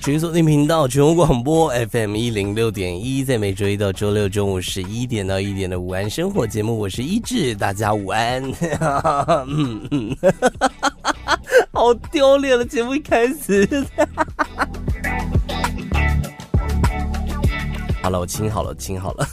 全锁定频道全国广播 FM 一零六点一，在每周一到周六中午十一点到一点的午安生活节目，我是一志，大家午安。嗯嗯，好丢脸的节目一开始。好了，我清好了，清好了。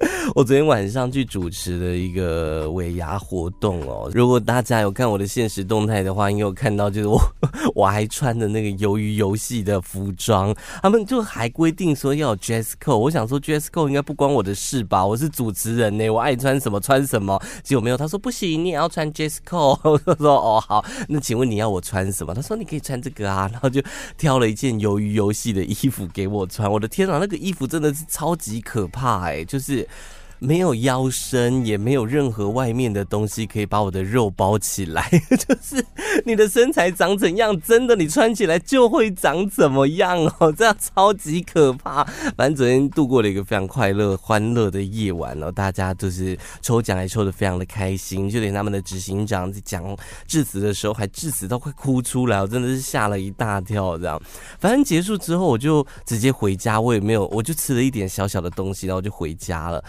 我昨天晚上去主持了一个尾牙活动哦。如果大家有看我的现实动态的话，应该有看到，就是我 我还穿的那个鱿鱼游戏的服装，他们就还规定说要有 dress code。我想说 dress code 应该不关我的事吧？我是主持人呢，我爱穿什么穿什么。结果没有，他说不行，你也要穿 dress code。我说哦好，那请问你要我穿什么？他说你可以穿这个啊，然后就挑了一件鱿鱼游戏的衣服给我穿。我的天啊，那个衣服真的是超级可怕哎，就是。it 没有腰身，也没有任何外面的东西可以把我的肉包起来。就是你的身材长怎样，真的你穿起来就会长怎么样哦，这样超级可怕。反正昨天度过了一个非常快乐、欢乐的夜晚哦，大家就是抽奖还抽得非常的开心，就连他们的执行长在讲致辞的时候还致辞到快哭出来，我真的是吓了一大跳。这样，反正结束之后我就直接回家，我也没有，我就吃了一点小小的东西，然后就回家了。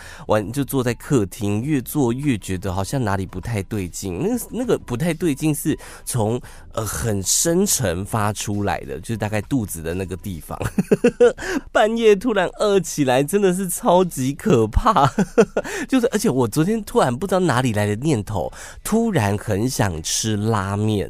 就坐在客厅，越坐越觉得好像哪里不太对劲。那那个不太对劲是从呃很深沉发出来的，就是大概肚子的那个地方。半夜突然饿起来，真的是超级可怕。就是而且我昨天突然不知道哪里来的念头，突然很想吃拉面。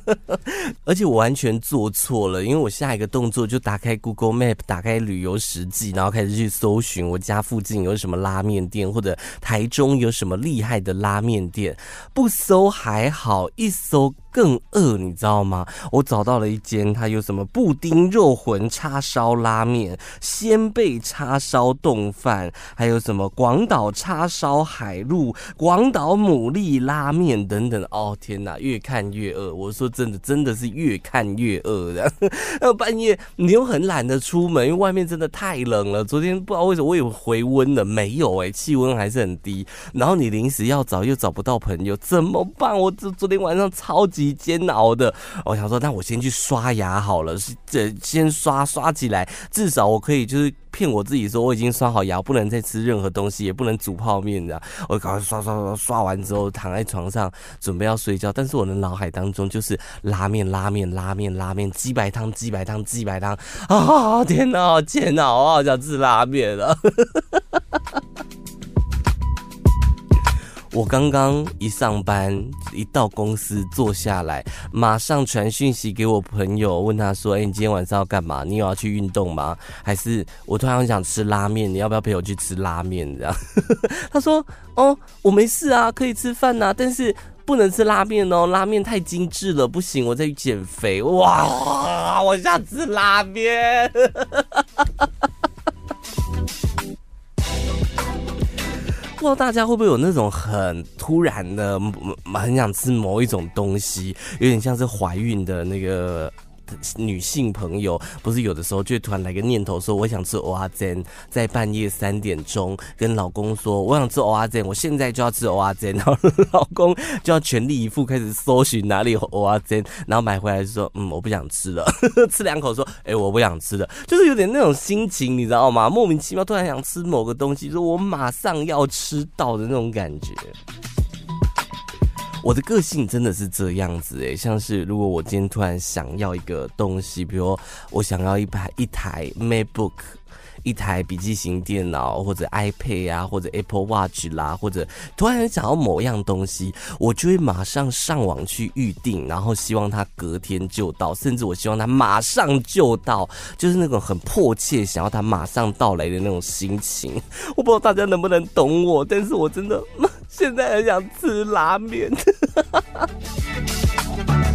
而且我完全做错了，因为我下一个动作就打开 Google Map，打开旅游实际，然后开始去搜寻我家附近有什么拉拉面店，或者台中有什么厉害的拉面店。不搜还好，一搜。更饿，你知道吗？我找到了一间，它有什么布丁肉魂叉烧拉面、鲜贝叉烧冻饭，还有什么广岛叉烧海陆、广岛牡蛎拉面等等。哦天哪，越看越饿！我说真的，真的是越看越饿的。然后半夜你又很懒得出门，因为外面真的太冷了。昨天不知道为什么我以为回温了，没有哎、气温还是很低。然后你临时要找又找不到朋友，怎么办？我这昨天晚上超级。煎熬的，我想说，那我先去刷牙好了，是这先刷刷起来，至少我可以就是骗我自己说我已经刷好牙，不能再吃任何东西，也不能煮泡面的。我赶快刷刷刷刷完之后，躺在床上准备要睡觉，但是我的脑海当中就是拉面拉面拉面拉面鸡白汤鸡白汤鸡白汤啊！天哪，好煎熬啊！我想吃拉面了。我刚刚一上班，一到公司坐下来，马上传讯息给我朋友，问他说：“哎，你今天晚上要干嘛？你有要去运动吗？还是我突然很想吃拉面，你要不要陪我去吃拉面？”这样，他说：“哦，我没事啊，可以吃饭呐，但是不能吃拉面哦，拉面太精致了，不行，我在减肥。”哇，我想吃拉面。不知道大家会不会有那种很突然的，很想吃某一种东西，有点像是怀孕的那个。女性朋友不是有的时候就突然来个念头说，我想吃蚵仔煎，在半夜三点钟跟老公说，我想吃蚵仔煎，我现在就要吃蚵仔煎，然后老公就要全力以赴开始搜寻哪里有蚵仔煎，然后买回来就说嗯，我不想吃了，吃两口说哎、我不想吃了，就是有点那种心情你知道吗？莫名其妙突然想吃某个东西，说我马上要吃到的那种感觉。我的个性真的是这样子诶，像是如果我今天突然想要一个东西，比如我想要一台一台 MacBook，一台笔记型电脑，或者 iPad 啊，或者 Apple Watch 啦，或者突然想要某样东西，我就会马上上网去预定，然后希望它隔天就到，甚至我希望它马上就到，就是那种很迫切想要它马上到来的那种心情。我不知道大家能不能懂我，但是我真的。现在很想吃拉面。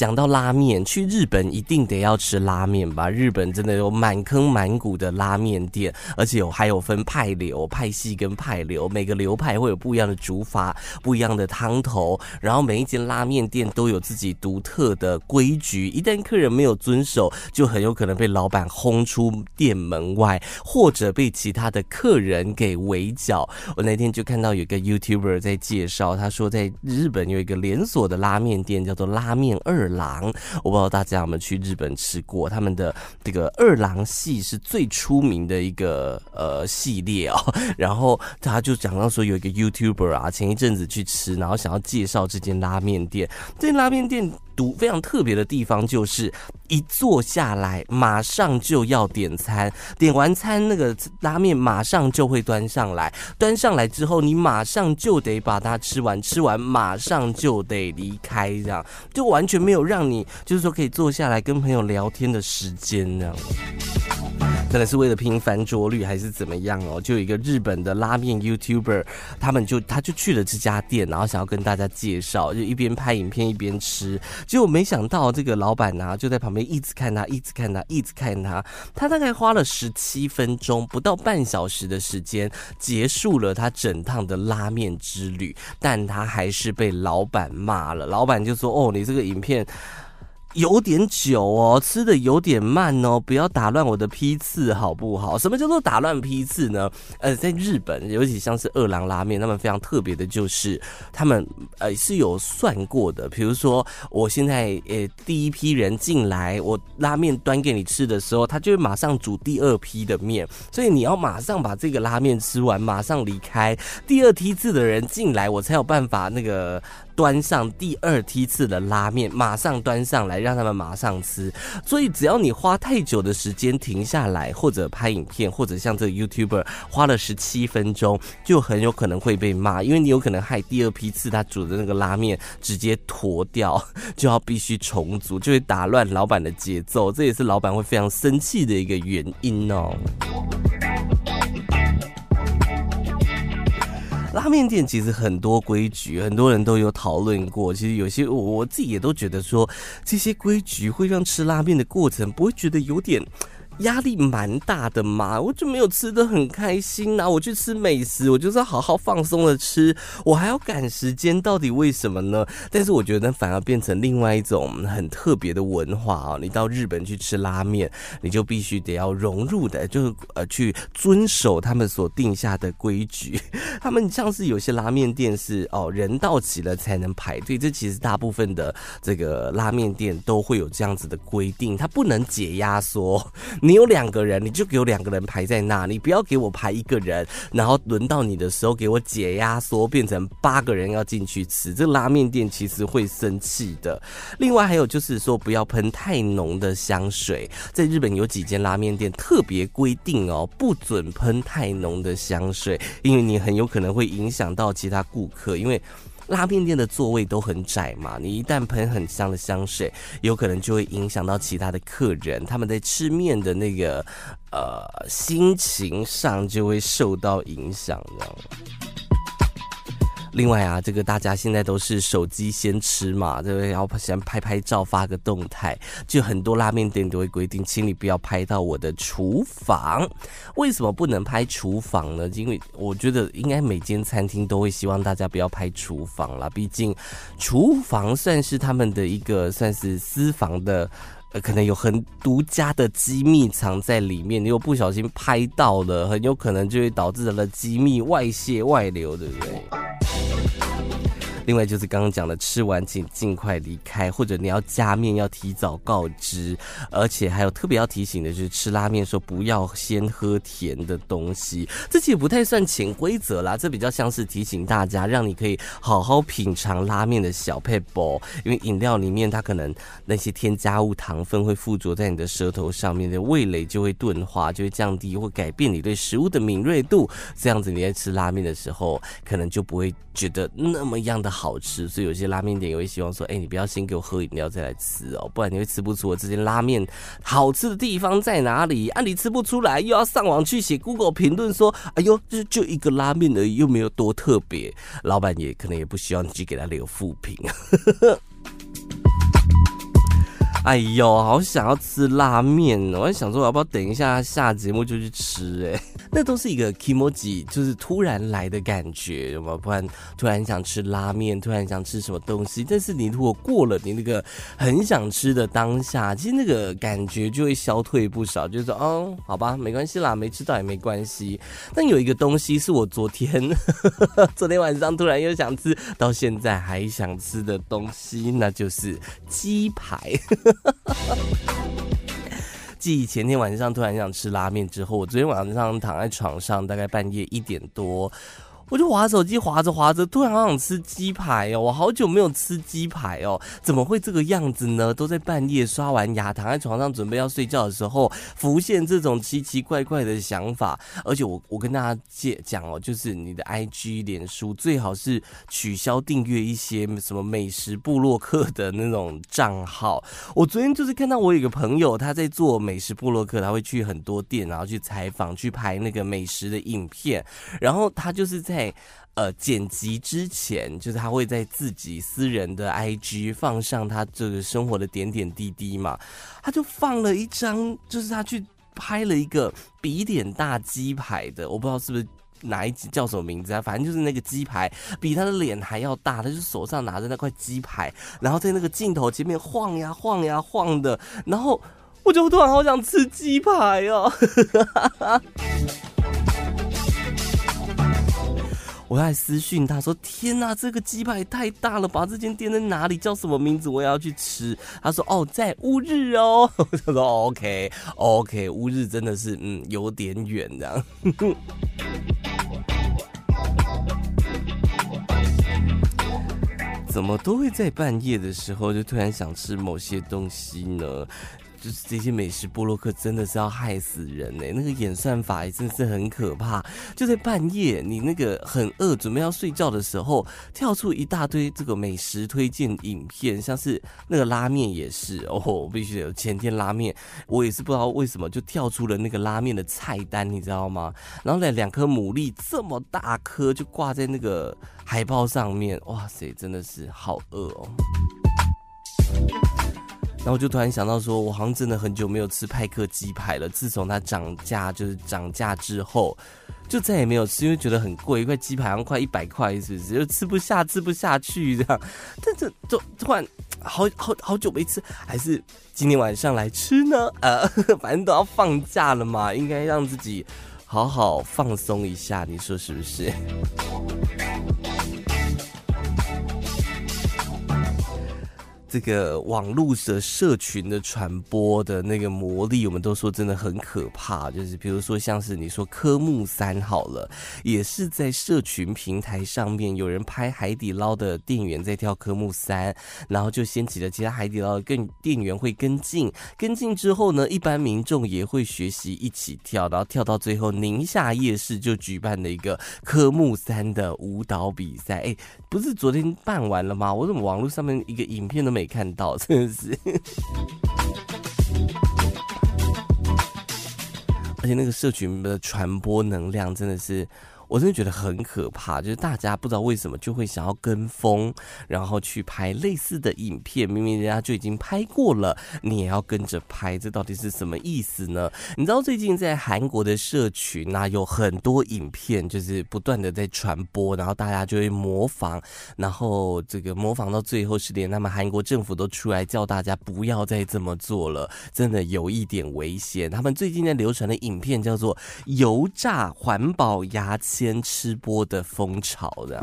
讲到拉面，去日本一定得要吃拉面吧？日本真的有满坑满谷的拉面店，而且有还有分派流、派系跟派流，每个流派会有不一样的煮法、不一样的汤头，然后每一间拉面店都有自己独特的规矩，一旦客人没有遵守，就很有可能被老板轰出店门外，或者被其他的客人给围剿。我那天就看到有个 YouTuber 在介绍，他说在日本有一个连锁的拉面店叫做拉面二郎，我不知道大家有没有去日本吃过，他们的这个二郎系是最出名的一个呃系列哦。然后他就讲到说有一个 YouTuber 啊，前一阵子去吃，然后想要介绍这间拉面店，这间拉面店独。非常特别的地方就是，一坐下来马上就要点餐，点完餐那个拉面马上就会端上来，端上来之后你马上就得把它吃完，吃完马上就得离开，这样就完全没有让你就是说可以坐下来跟朋友聊天的时间，这样。可能是为了拼翻桌率还是怎么样哦？就有一个日本的拉面 YouTuber，他们就他就去了这家店，然后想要跟大家介绍，就一边拍影片一边吃。结果没想到这个老板呢，就在旁边一直看他，一直看他，一直看他。他大概花了十七分钟，不到半小时的时间，结束了他整趟的拉面之旅。但他还是被老板骂了。老板就说：“哦，你这个影片。”有点久哦，吃的有点慢哦，不要打乱我的批次好不好？什么叫做打乱批次呢？呃，在日本，尤其像是二郎拉面，他们非常特别的就是，他们呃是有算过的。比如说，我现在呃第一批人进来，我拉面端给你吃的时候，他就会马上煮第二批的面，所以你要马上把这个拉面吃完，马上离开。第二梯次的人进来，我才有办法那个。端上第二梯次的拉面，马上端上来，让他们马上吃。所以只要你花太久的时间停下来，或者拍影片，或者像这个 YouTuber 花了十七分钟，就很有可能会被骂，因为你有可能害第二批次他煮的那个拉面直接坨掉，就要必须重组，就会打乱老板的节奏。这也是老板会非常生气的一个原因哦。拉面店其实很多规矩，很多人都有讨论过。其实有些我自己也都觉得说，这些规矩会让吃拉面的过程不会觉得有点。压力蛮大的嘛，我就没有吃得很开心呐、我去吃美食，我就是要好好放松的吃，我还要赶时间，到底为什么呢？但是我觉得反而变成另外一种很特别的文化啊。你到日本去吃拉面，你就必须得要融入的，就是呃去遵守他们所定下的规矩。他们像是有些拉面店是哦人到齐了才能排队，这其实大部分的这个拉面店都会有这样子的规定，它不能解压缩。你有两个人，你就给我两个人排在那，你不要给我排一个人，然后轮到你的时候给我解压缩，变成八个人要进去吃，这拉面店其实会生气的。另外还有就是说，不要喷太浓的香水，在日本有几间拉面店特别规定哦，不准喷太浓的香水，因为你很有可能会影响到其他顾客，因为。拉面店的座位都很窄嘛，你一旦喷很香的香水，有可能就会影响到其他的客人，他们在吃面的那个呃心情上就会受到影响，你知道吗。另外啊，这个大家现在都是手机先吃嘛，对不对？然后先拍拍照发个动态，就很多拉面店都会规定，请你不要拍到我的厨房。为什么不能拍厨房呢？因为我觉得应该每间餐厅都会希望大家不要拍厨房啦，毕竟厨房算是他们的一个算是私房的，呃，可能有很独家的机密藏在里面，你又不小心拍到了，很有可能就会导致了机密外泄外流，对不对？Bye. 另外就是刚刚讲的，吃完请尽快离开，或者你要加面要提早告知，而且还有特别要提醒的就是吃拉面说不要先喝甜的东西，这其实不太算潜规则啦，这比较像是提醒大家，让你可以好好品尝拉面的小撇步，因为饮料里面它可能那些添加物糖分会附着在你的舌头上面，的味蕾就会钝化，就会降低或改变你对食物的敏锐度，这样子你在吃拉面的时候可能就不会觉得那么样的。好吃，所以有些拉面店也会希望说：“哎、你不要先给我喝饮料再来吃哦，不然你会吃不出我这间拉面好吃的地方在哪里。啊，你吃不出来，又要上网去写 Google 评论说：‘哎呦，就就一个拉面而已，又没有多特别。’老板也可能也不希望你去给他留负评。哎呦，好想要吃拉面哦！我还想说，我要不要等一下下节目就去吃？哎，那都是一个 kimoji，就是突然来的感觉，有没有？不然突然想吃拉面，突然想吃什么东西。但是你如果过了你那个很想吃的当下，其实那个感觉就会消退不少。就是说，哦，好吧，没关系啦，没吃到也没关系。但有一个东西是我昨天，昨天晚上突然又想吃，到现在还想吃的东西，那就是鸡排。继前天晚上突然想吃拉面之后，我昨天晚上躺在床上，大概半夜一点多。我就滑手机，滑着滑着，突然好想吃鸡排哦！我好久没有吃鸡排哦，怎么会这个样子呢？都在半夜刷完牙，躺在床上准备要睡觉的时候，浮现这种奇奇怪怪的想法。而且我我跟大家介讲哦，就是你的 IG 脸书最好是取消订阅一些什么美食部落客的那种账号。我昨天就是看到我有个朋友他在做美食部落客，他会去很多店，然后去采访，去拍那个美食的影片，然后他就是在。在呃剪辑之前，就是他会在自己私人的 IG 放上他这个生活的点点滴滴嘛，他就放了一张，就是他去拍了一个比脸大鸡排的，我不知道是不是哪一集叫什么名字啊，反正就是那个鸡排比他的脸还要大，他就手上拿着那块鸡排，然后在那个镜头前面晃呀晃呀晃的，然后我就突然好想吃鸡排哦。我还私讯他说：“天哪，这个鸡排太大了吧！这间店在哪里？叫什么名字？我也要去吃。”他说：“哦，在乌日哦。”我就说：“OK，OK，乌日真的是嗯有点远这样。”怎么都会在半夜的时候就突然想吃某些东西呢？就是这些美食波洛克真的是要害死人呢、那个演算法也真是很可怕。就在半夜，你那个很饿，准备要睡觉的时候，跳出一大堆这个美食推荐影片，像是那个拉面也是哦，必须得前天拉面，我也是不知道为什么就跳出了那个拉面的菜单，你知道吗？然后呢，两颗牡蛎这么大颗就挂在那个海报上面，哇塞，真的是好饿哦。然后就突然想到，说我好像真的很久没有吃派克鸡排了。自从它涨价，就是涨价之后，就再也没有吃，因为觉得很贵，一块鸡排好像快一百块，是不是？就吃不下，吃不下去这样。但是就突然好好 好久没吃，还是今天晚上来吃呢？呃，反正都要放假了嘛，应该让自己好好放松一下，你说是不是？这个网络的社群的传播的那个魔力，我们都说真的很可怕。就是比如说，像是你说科目三好了，也是在社群平台上面有人拍海底捞的店员在跳科目三，然后就掀起了其他海底捞的跟店员会跟进，跟进之后呢，一般民众也会学习一起跳，然后跳到最后，宁夏夜市就举办了一个科目三的舞蹈比赛。哎，不是昨天办完了吗？我怎么网络上面一个影片都没？没看到，真的是，而且那个社群的传播能量真的是。我真的觉得很可怕，就是大家不知道为什么就会想要跟风，然后去拍类似的影片，明明人家就已经拍过了，你也要跟着拍，这到底是什么意思呢？你知道最近在韩国的社群啊，有很多影片就是不断的在传播，然后大家就会模仿，然后这个模仿到最后是连他们韩国政府都出来叫大家不要再这么做了，真的有一点危险。他们最近在流传的影片叫做“油炸环保牙签”。先吃播的风潮，这样。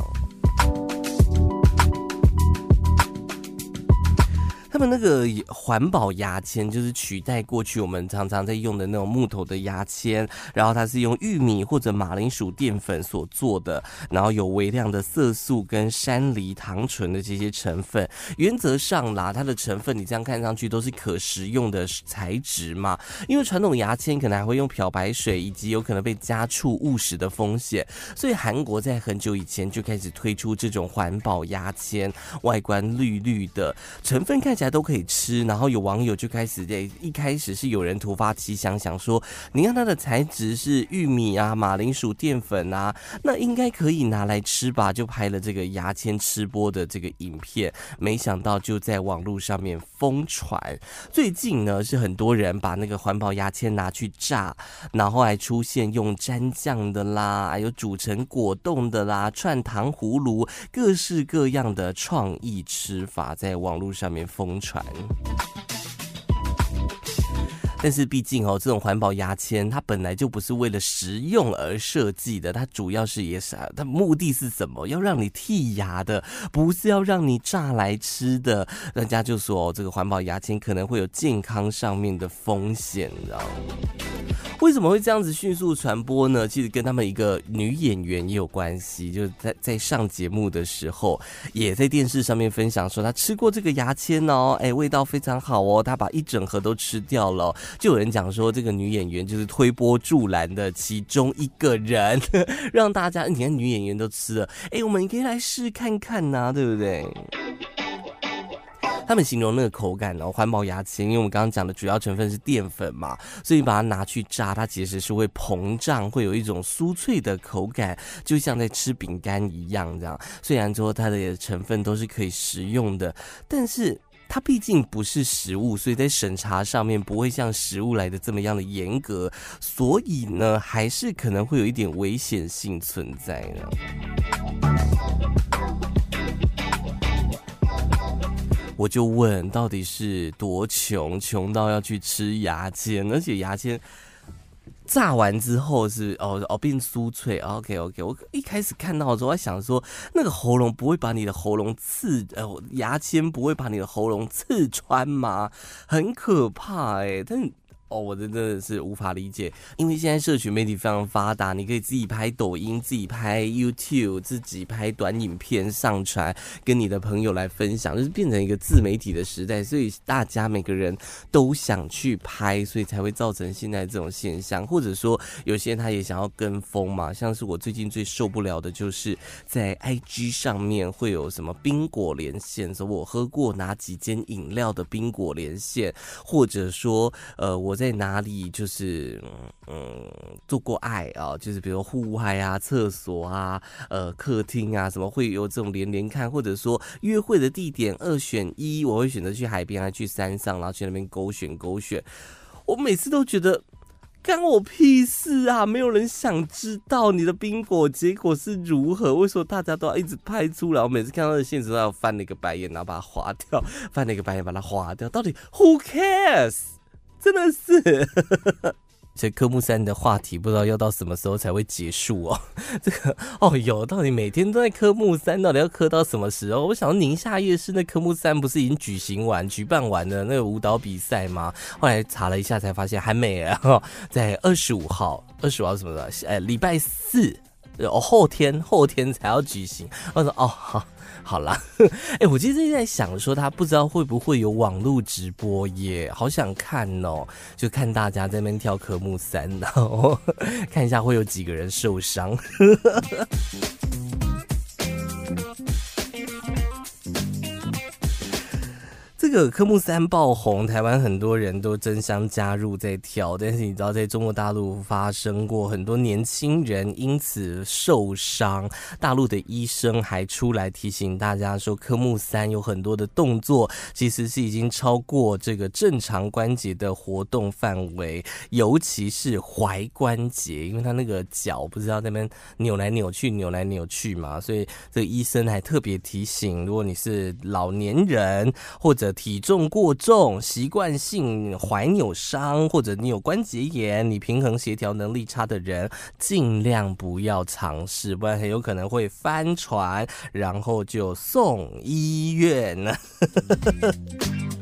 他们那个环保牙签就是取代过去我们常常在用的那种木头的牙签，然后它是用玉米或者马铃薯淀粉所做的，然后有微量的色素跟山梨糖醇的这些成分。原则上啦，它的成分你这样看上去都是可食用的材质嘛。因为传统牙签可能还会用漂白水，以及有可能被加醋误食的风险，所以韩国在很久以前就开始推出这种环保牙签，外观绿绿的，成分看起来。都可以吃。然后有网友就开始在一开始是有人突发奇想，想说，你看它的材质是玉米啊、马铃薯淀粉啊，那应该可以拿来吃吧？就拍了这个牙签吃播的这个影片，没想到就在网络上面疯传。最近呢，是很多人把那个环保牙签拿去炸，然后还出现用蘸酱的啦，还有煮成果冻的啦，串糖葫芦，各式各样的创意吃法在网络上面疯传。但是毕竟哦，这种环保牙签它本来就不是为了食用而设计的，它主要是也是它目的是什么？要让你剔牙的，不是要让你炸来吃的。人家就说，这个环保牙签可能会有健康上面的风险，你知道吗？为什么会这样子迅速传播呢？其实跟他们一个女演员也有关系，就是在在上节目的时候，也在电视上面分享说她吃过这个牙签哦，哎，味道非常好哦，她把一整盒都吃掉了。就有人讲说，这个女演员就是推波助澜的其中一个人，让大家你看女演员都吃了，哎，我们可以来试看看呐、对不对？他们形容那个口感呢，环保牙签，因为我们刚刚讲的主要成分是淀粉嘛，所以把它拿去炸，它其实是会膨胀，会有一种酥脆的口感，就像在吃饼干一样这样。虽然说它的成分都是可以食用的，但是它毕竟不是食物，所以在审查上面不会像食物来的这么样的严格，所以呢，还是可能会有一点危险性存在呢。我就问，到底是多穷，穷到要去吃牙签，而且牙签炸完之后是哦哦变酥脆。OK OK，我一开始看到的时候，我想说那个喉咙不会把你的喉咙刺，呃，牙签不会把你的喉咙刺穿吗？很可怕哎，但。哦，我真的是无法理解，因为现在社群媒体非常发达，你可以自己拍抖音，自己拍 YouTube，自己拍短影片上传，跟你的朋友来分享，就是变成一个自媒体的时代，所以大家每个人都想去拍，所以才会造成现在这种现象，或者说有些人他也想要跟风嘛，像是我最近最受不了的就是在 IG 上面会有什么宾果连线，说我喝过哪几间饮料的宾果连线，或者说呃我。在哪里就是嗯做过爱啊？就是比如户外啊、厕所啊、呃客厅啊，什么会有这种连连看，或者说约会的地点二选一，我会选择去海边，还去山上，然后去那边勾选勾选。我每次都觉得干我屁事啊！没有人想知道你的宾果结果是如何，为什么大家都要一直拍出来？我每次看到的现实都要翻那个白眼，然后把它划掉，翻那个白眼把它划掉。到底 Who cares？真的是，这科目三的话题不知道要到什么时候才会结束哦。这个哦，有到底每天都在科目三，到底要科到什么时候？我想到宁夏夜市那科目三不是已经举行完、举办完了那个舞蹈比赛吗？后来查了一下才发现还没啊，在二十五号，二十五号什么的？哎，礼拜四，哦，后天后天才要举行。我说哦，好。好啦，哎、我其实一直在想说，他不知道会不会有网络直播耶，好想看哦，就看大家在那边跳科目三，然后 看一下会有几个人受伤。这个科目三爆红，台湾很多人都争相加入在跳，但是你知道，在中国大陆发生过很多年轻人因此受伤，大陆的医生还出来提醒大家说，科目三有很多的动作其实是已经超过这个正常关节的活动范围，尤其是踝关节，因为他那个脚不知道那边扭来扭去、扭来扭去嘛，所以这个医生还特别提醒，如果你是老年人或者体重过重、习惯性踝扭伤，或者你有关节炎、你平衡协调能力差的人，尽量不要尝试，不然很有可能会翻船，然后就送医院了。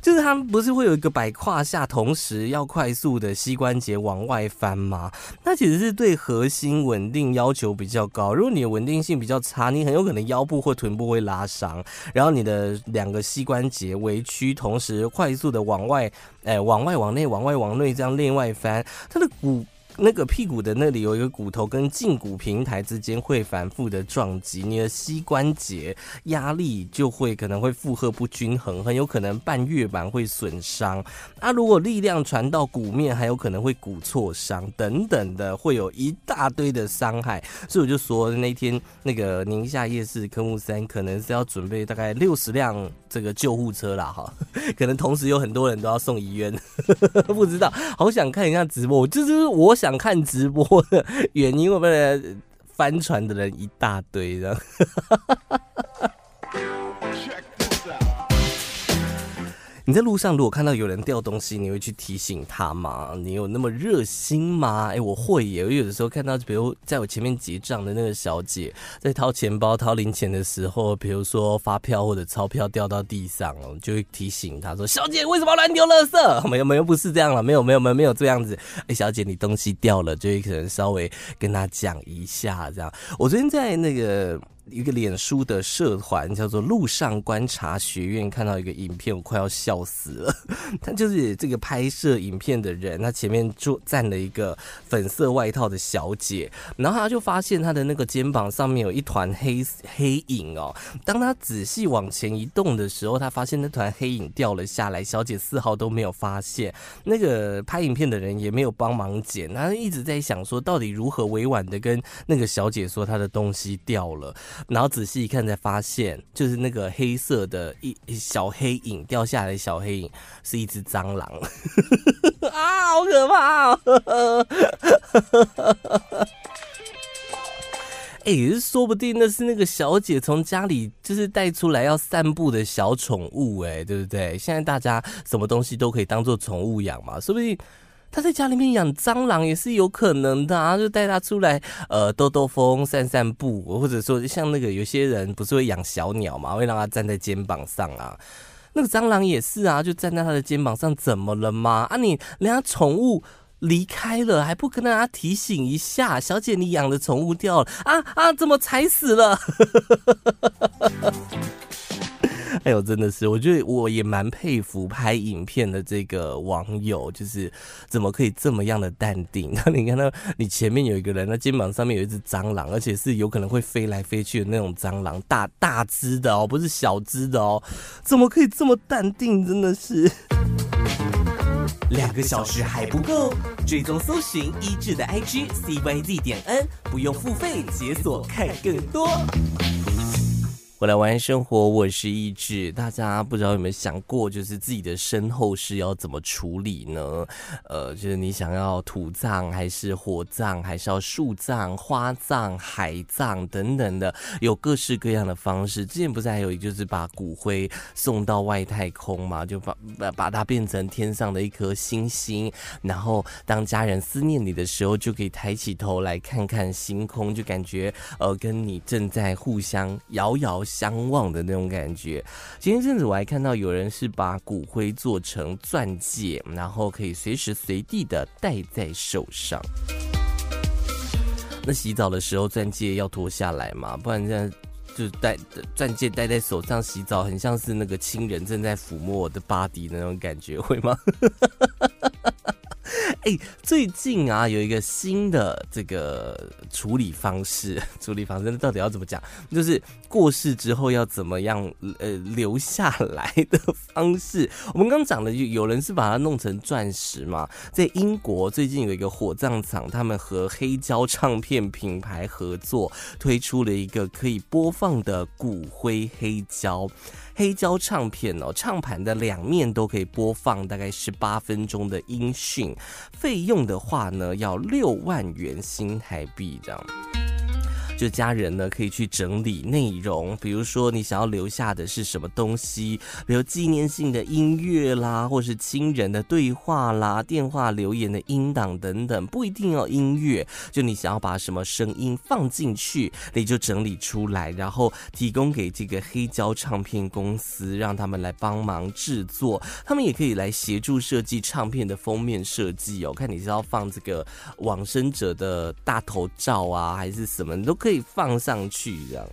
就是他们不是会有一个摆胯下，同时要快速的膝关节往外翻吗？那其实是对核心稳定要求比较高。如果你的稳定性比较差，你很有可能腰部或臀部会拉伤，然后你的两个膝关节微屈，同时快速的往外，哎，往外往内，往外往内这样内外翻，它的骨。那个屁股的那里有一个骨头跟胫骨平台之间会反复的撞击，你的膝关节压力就会可能会负荷不均衡，很有可能半月板会损伤。啊，如果力量传到骨面，还有可能会骨挫伤等等的，会有一大堆的伤害。所以我就说那天那个宁夏夜市科目三可能是要准备大概六十辆这个救护车啦，哈，可能同时有很多人都要送医院，不知道，好想看一下直播，就是我想看直播的原因，会不会翻船的人一大堆的。你在路上如果看到有人掉东西，你会去提醒他吗？你有那么热心吗？哎、我会耶。我有的时候看到，比如在我前面结账的那个小姐，在掏钱包、掏零钱的时候，比如说发票或者钞票掉到地上了，就会提醒她说：“小姐，为什么乱丢垃圾？”没有，没有，不是这样了，没有，没有，没有，没有这样子。哎、小姐，你东西掉了，就会可能稍微跟她讲一下这样。我昨天在那个。一个脸书的社团叫做“路上观察学院”，看到一个影片，我快要笑死了。他就是这个拍摄影片的人，他前面就站了一个粉色外套的小姐，然后他就发现他的那个肩膀上面有一团黑黑影哦。当他仔细往前移动的时候，他发现那团黑影掉了下来，小姐丝毫都没有发现。那个拍影片的人也没有帮忙捡，他一直在想说，到底如何委婉的跟那个小姐说他的东西掉了。然后仔细一看，才发现就是那个黑色的一小黑影掉下来小黑影是一只蟑螂 啊，好可怕哦！哎、欸，说不定那是那个小姐从家里就是带出来要散步的小宠物，哎，对不对？现在大家什么东西都可以当做宠物养嘛，说不定。他在家里面养蟑螂也是有可能的啊，就带他出来，呃，兜兜风、散散步，或者说像那个有些人不是会养小鸟嘛，会让他站在肩膀上啊。那个蟑螂也是啊，就站在他的肩膀上，怎么了吗？啊，你人家宠物离开了，还不跟大家提醒一下，小姐，你养的宠物掉了啊啊，怎么踩死了？哎呦，真的是，我觉得我也蛮佩服拍影片的这个网友，就是怎么可以这么样的淡定？那 你看到你前面有一个人，那肩膀上面有一只蟑螂，而且是有可能会飞来飞去的那种蟑螂，大大只的哦，不是小只的哦，怎么可以这么淡定？真的是，两个小时还不够，追踪搜寻一志的 IG CYZ 点 N，不用付费解锁看更多。回来玩生活，我是一志。大家不知道有没有想过，就是自己的身后事要怎么处理呢？呃，就是你想要土葬，还是火葬，还是要树葬、花葬、海葬等等的，有各式各样的方式。之前不是还有，就是把骨灰送到外太空嘛，就把把把它变成天上的一颗星星，然后当家人思念你的时候，就可以抬起头来看看星空，就感觉呃跟你正在互相遥遥相望的那种感觉。前一阵子我还看到有人是把骨灰做成钻戒，然后可以随时随地的戴在手上。那洗澡的时候钻戒要脱下来嘛？不然这样就戴钻戒戴在手上洗澡，很像是那个亲人正在抚摸我的 body 的那种感觉，会吗？哎、最近啊，有一个新的这个处理方式，处理方式到底要怎么讲？就是过世之后要怎么样呃留下来的方式。我们刚讲的，就有人是把它弄成钻石嘛。在英国最近有一个火葬场，他们和黑胶唱片品牌合作，推出了一个可以播放的骨灰黑胶。黑胶唱片哦，唱盘的两面都可以播放大概十八分钟的音讯，费用的话呢，要六万元新台币这样。就家人呢，可以去整理内容，比如说你想要留下的是什么东西，比如纪念性的音乐啦，或是亲人的对话啦、电话留言的音档等等，不一定要音乐，就你想要把什么声音放进去，你就整理出来，然后提供给这个黑胶唱片公司，让他们来帮忙制作，他们也可以来协助设计唱片的封面设计哦。看你是要放这个往生者的大头照啊，还是什么，你都可以。可以放上去，这样。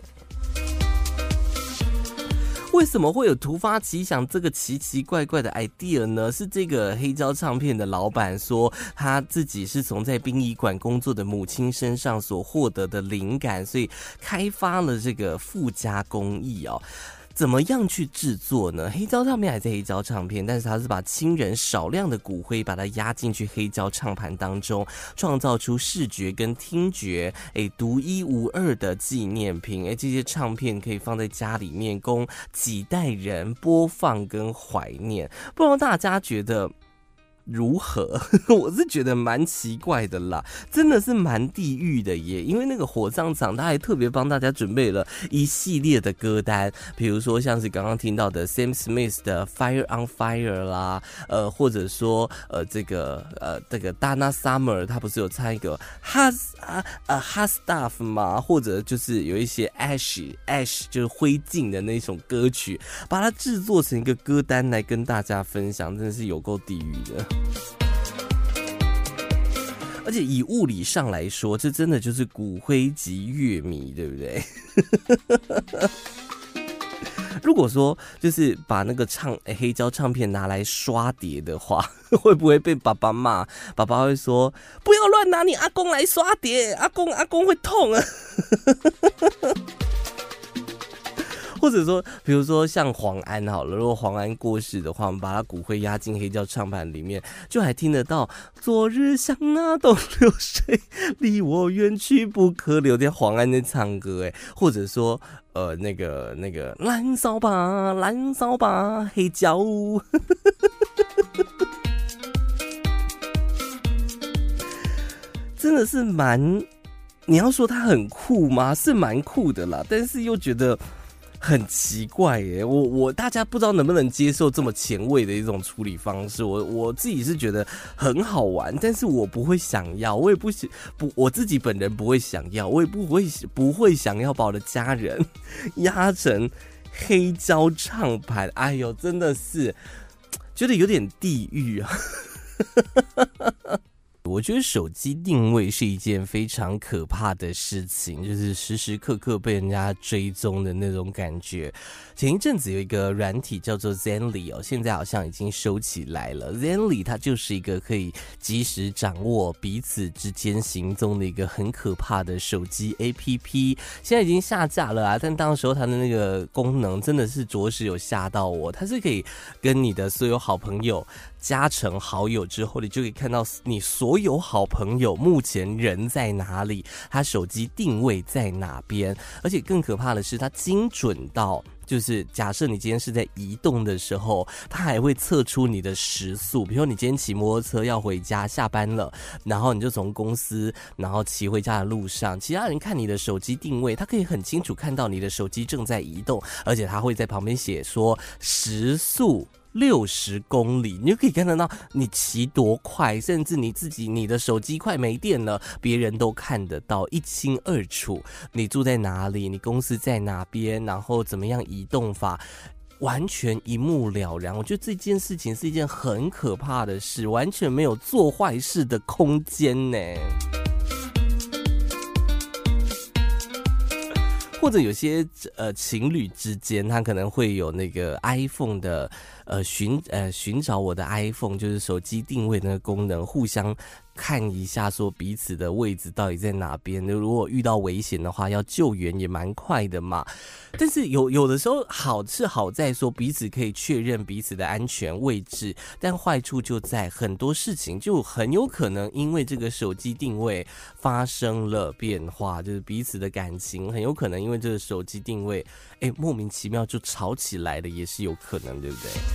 为什么会有突发奇想这个奇奇怪怪的 idea 呢？是这个黑胶唱片的老板说，他自己是从在殡仪馆工作的母亲身上所获得的灵感，所以开发了这个附加工艺哦。怎么样去制作呢？黑胶唱片还是黑胶唱片，但是他是把亲人少量的骨灰，把它压进去黑胶唱盘当中，创造出视觉跟听觉，诶，独一无二的纪念品。诶，这些唱片可以放在家里面，供几代人播放跟怀念。不知道大家觉得？如何？我是觉得蛮奇怪的啦，真的是蛮地狱的耶。因为那个火葬场，他还特别帮大家准备了一系列的歌单，比如说像是刚刚听到的 Sam Smith 的 Fire on Fire 啦，呃，或者说呃这个呃这个 Dana Summer，他不是有唱一个 Hot 啊呃 Hot Stuff 吗？或者就是有一些 Ash Ash 就是灰烬的那种歌曲，把它制作成一个歌单来跟大家分享，真的是有够地狱的。而且以物理上来说，这真的就是骨灰级乐迷，对不对？如果说就是把那个唱黑胶唱片拿来刷碟的话，会不会被爸爸骂？爸爸会说：“不要乱拿你阿公来刷碟，阿公阿公会痛啊。”或者说，比如说像黄安好了，如果黄安过世的话，我们把他骨灰压进黑胶唱盘里面，就还听得到“昨日像那东流水，离我远去不可留”的黄安在唱歌，哎，或者说，呃，那个那个燃烧吧，燃烧吧，黑胶，真的是蛮，你要说他很酷吗？是蛮酷的啦，但是又觉得。很奇怪耶，我我大家不知道能不能接受这么前卫的一种处理方式。我我自己是觉得很好玩，但是我不会想要，我也不想不，我自己本人不会想要，我也不会不会想要把我的家人 压成黑胶唱盘。哎呦，真的是觉得有点地狱啊！我觉得手机定位是一件非常可怕的事情，就是时时刻刻被人家追踪的那种感觉。前一阵子有一个软体叫做 Zenly 哦，现在好像已经收起来了。Zenly 它就是一个可以及时掌握彼此之间行踪的一个很可怕的手机 APP，现在已经下架了啊！但当时候它的那个功能真的是着实有吓到我，它是可以跟你的所有好朋友加成好友之后，你就可以看到你所有好朋友目前人在哪里，他手机定位在哪边，而且更可怕的是，它精准到就是假设你今天是在移动的时候，它还会测出你的时速。比如说你今天骑摩托车要回家下班了，然后你就从公司然后骑回家的路上，其他人看你的手机定位，他可以很清楚看到你的手机正在移动，而且他会在旁边写说时速。六十公里，你就可以看得到你骑多快，甚至你自己你的手机快没电了，别人都看得到一清二楚。你住在哪里？你公司在哪边？然后怎么样移动法，完全一目了然。我觉得这件事情是一件很可怕的事，完全没有做坏事的空间呢。或者有些呃情侣之间，他可能会有那个 iPhone 的呃寻呃寻找我的 iPhone，就是手机定位那个功能，互相。看一下，说彼此的位置到底在哪边？如果遇到危险的话，要救援也蛮快的嘛。但是有有的时候好是好在说彼此可以确认彼此的安全位置，但坏处就在很多事情就很有可能因为这个手机定位发生了变化，就是彼此的感情很有可能因为这个手机定位，哎，莫名其妙就吵起来了，也是有可能，对不对？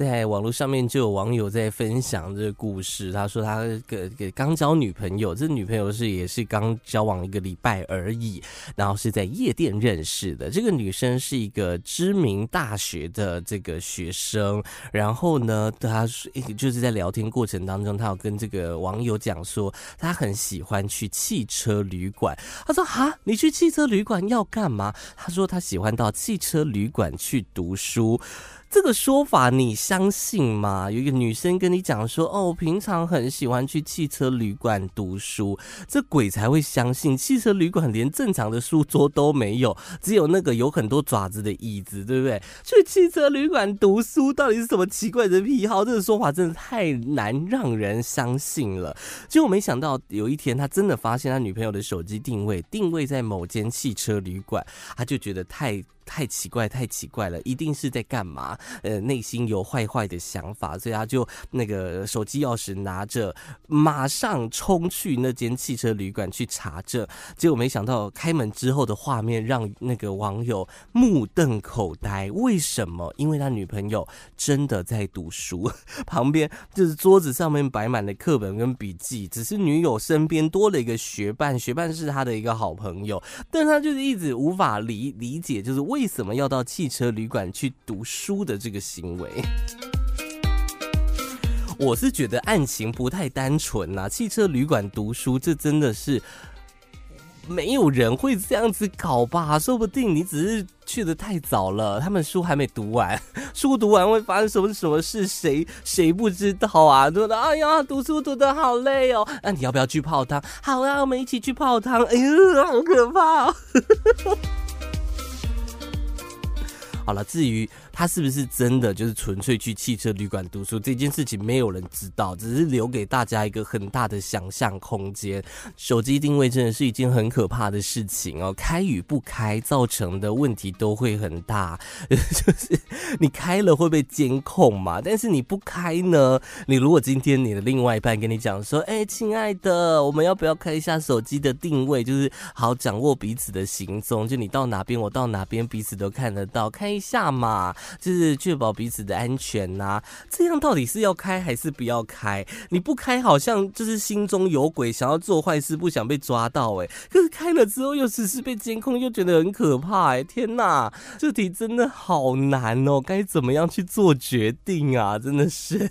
在网络上面就有网友在分享这个故事，他说他给给刚交女朋友，这女朋友是也是刚交往一个礼拜而已，然后是在夜店认识的。这个女生是一个知名大学的这个学生，然后呢，他就是在聊天过程当中，他有跟这个网友讲说，他很喜欢去汽车旅馆。他说：“哈，你去汽车旅馆要干嘛？”他说：“他喜欢到汽车旅馆去读书。”这个说法你相信吗？有一个女生跟你讲说，哦，平常很喜欢去汽车旅馆读书，这鬼才会相信。汽车旅馆连正常的书桌都没有，只有那个有很多爪子的椅子，对不对？去汽车旅馆读书到底是什么奇怪的癖好？这个说法真的太难让人相信了。结果没想到有一天，他真的发现他女朋友的手机定位定位在某间汽车旅馆，他就觉得太。太奇怪，太奇怪了，一定是在干嘛？呃，内心有坏坏的想法，所以他就那个手机钥匙拿着，马上冲去那间汽车旅馆去查证。结果没想到开门之后的画面让那个网友目瞪口呆。为什么？因为他女朋友真的在读书，旁边就是桌子上面摆满了课本跟笔记，只是女友身边多了一个学伴，学伴是他的一个好朋友，但他就是一直无法理理解，就是为。为什么要到汽车旅馆去读书的这个行为？我是觉得案情不太单纯呐。汽车旅馆读书，这真的是没有人会这样子搞吧？说不定你只是去得太早了，他们书还没读完，书读完会发生什么什么事？谁谁不知道啊？对的，哎呀，读书读得好累哦。那你要不要去泡汤？好啊，我们一起去泡汤。哎呀，好可怕。好了，至于。他是不是真的就是纯粹去汽车旅馆读书这件事情，没有人知道，只是留给大家一个很大的想象空间。手机定位真的是一件很可怕的事情哦，开与不开造成的问题都会很大。就 是你开了会被监控嘛？但是你不开呢？你如果今天你的另外一半跟你讲说：“哎，亲爱的，我们要不要开一下手机的定位，就是好掌握彼此的行踪？就你到哪边，我到哪边，彼此都看得到，开一下嘛。”就是确保彼此的安全呐、啊，这样到底是要开还是不要开？你不开好像就是心中有鬼，想要做坏事，不想被抓到哎。可是开了之后又时时被监控，又觉得很可怕哎。天呐，这题真的好难哦，该怎么样去做决定啊？真的是。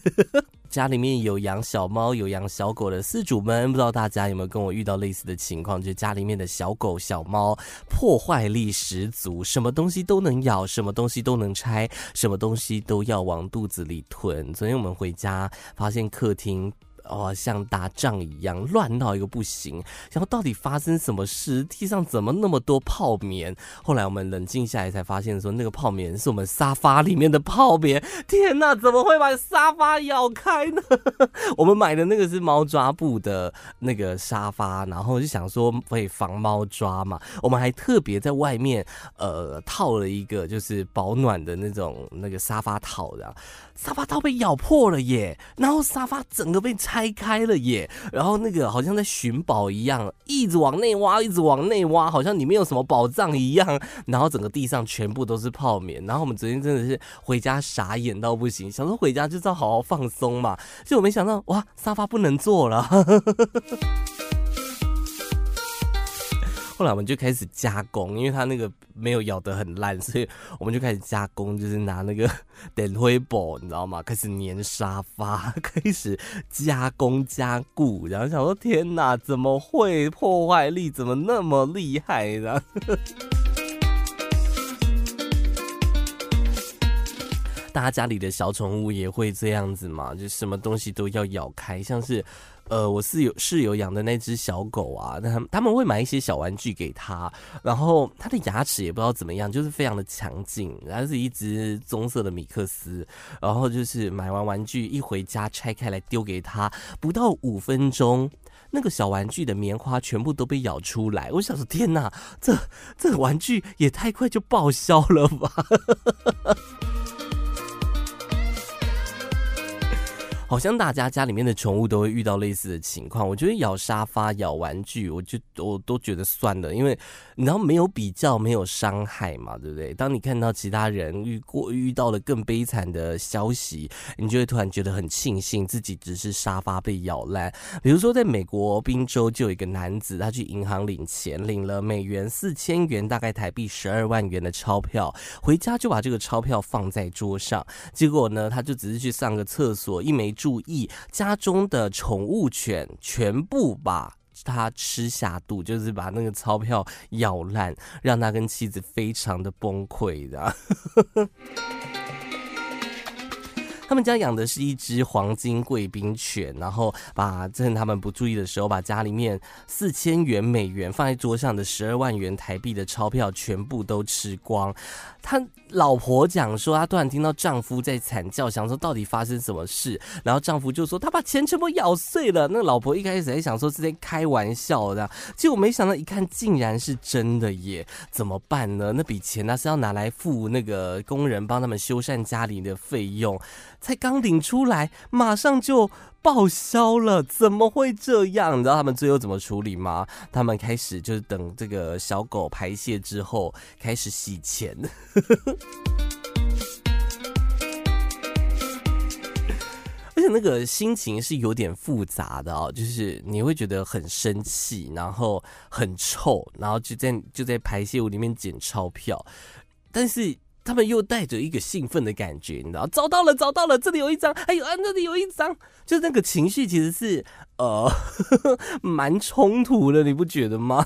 家里面有养小猫、有养小狗的饲主们，不知道大家有没有跟我遇到类似的情况？就是家里面的小狗、小猫破坏力十足，什么东西都能咬，什么东西都能拆，什么东西都要往肚子里吞。昨天我们回家，发现客厅。哦，像打仗一样乱到一个不行，然后到底发生什么事？地上怎么那么多泡棉？后来我们冷静下来才发现，说那个泡棉是我们沙发里面的泡棉。天哪，怎么会把沙发咬开呢？我们买的那个是猫抓布的那个沙发，然后就想说可以防猫抓嘛。我们还特别在外面呃套了一个就是保暖的那种那个沙发套的。沙发套被咬破了耶，然后沙发整个被拆开了耶，然后那个好像在寻宝一样，一直往内挖，一直往内挖，好像里面有什么宝藏一样，然后整个地上全部都是泡棉，然后我们昨天真的是回家傻眼到不行，想说回家就是要好好放松嘛，结果没想到哇，沙发不能坐了。后来我们就开始加工，因为它那个没有咬得很烂，所以我们就开始加工，就是拿那个 电灰布，你知道吗？开始粘沙发，开始加工加固，然后想说天哪，怎么会破坏力怎么那么厉害呢？大家家里的小宠物也会这样子嘛？就什么东西都要咬开，像是。呃，我室友室友养的那只小狗啊，那他们他们会买一些小玩具给他，然后他的牙齿也不知道怎么样，就是非常的强劲，然后是一只棕色的米克斯，然后就是买完玩具一回家拆开来丢给他，不到五分钟，那个小玩具的棉花全部都被咬出来，我想说天哪，这这玩具也太快就报销了吧。好像大家家里面的宠物都会遇到类似的情况。我觉得咬沙发、咬玩具，我就我都觉得算了，因为你知道没有比较，没有伤害嘛，对不对？当你看到其他人遇过遇到了更悲惨的消息，你就会突然觉得很庆幸自己只是沙发被咬烂。比如说，在美国宾州就有一个男子，他去银行领钱，领了美元四千元，大概台币十二万元的钞票，回家就把这个钞票放在桌上，结果呢，他就只是去上个厕所，一枚注意，家中的宠物犬全部把它吃下肚，就是把那个钞票咬烂，让他跟妻子非常的崩溃的。他们家养的是一只黄金贵宾犬，然后把趁他们不注意的时候，把家里面四千元美元放在桌上的十二万元台币的钞票全部都吃光。他老婆讲说，她突然听到丈夫在惨叫，想说到底发生什么事，然后丈夫就说他把钱全部咬碎了。那老婆一开始还想说是在开玩笑的，结果没想到一看竟然是真的耶，怎么办呢？那笔钱那是要拿来付那个工人帮他们修缮家里的费用，才刚领出来，马上就。报销了，怎么会这样？你知道他们最后怎么处理吗？他们开始就是等这个小狗排泄之后，开始洗钱，而且那个心情是有点复杂的哦，就是你会觉得很生气，然后很臭，然后就在就在排泄物里面捡钞票，但是。他们又带着一个兴奋的感觉，你知道，找到了，找到了，这里有一张，哎呦啊，那里有一张，就那个情绪其实是呃 蛮冲突的，你不觉得吗？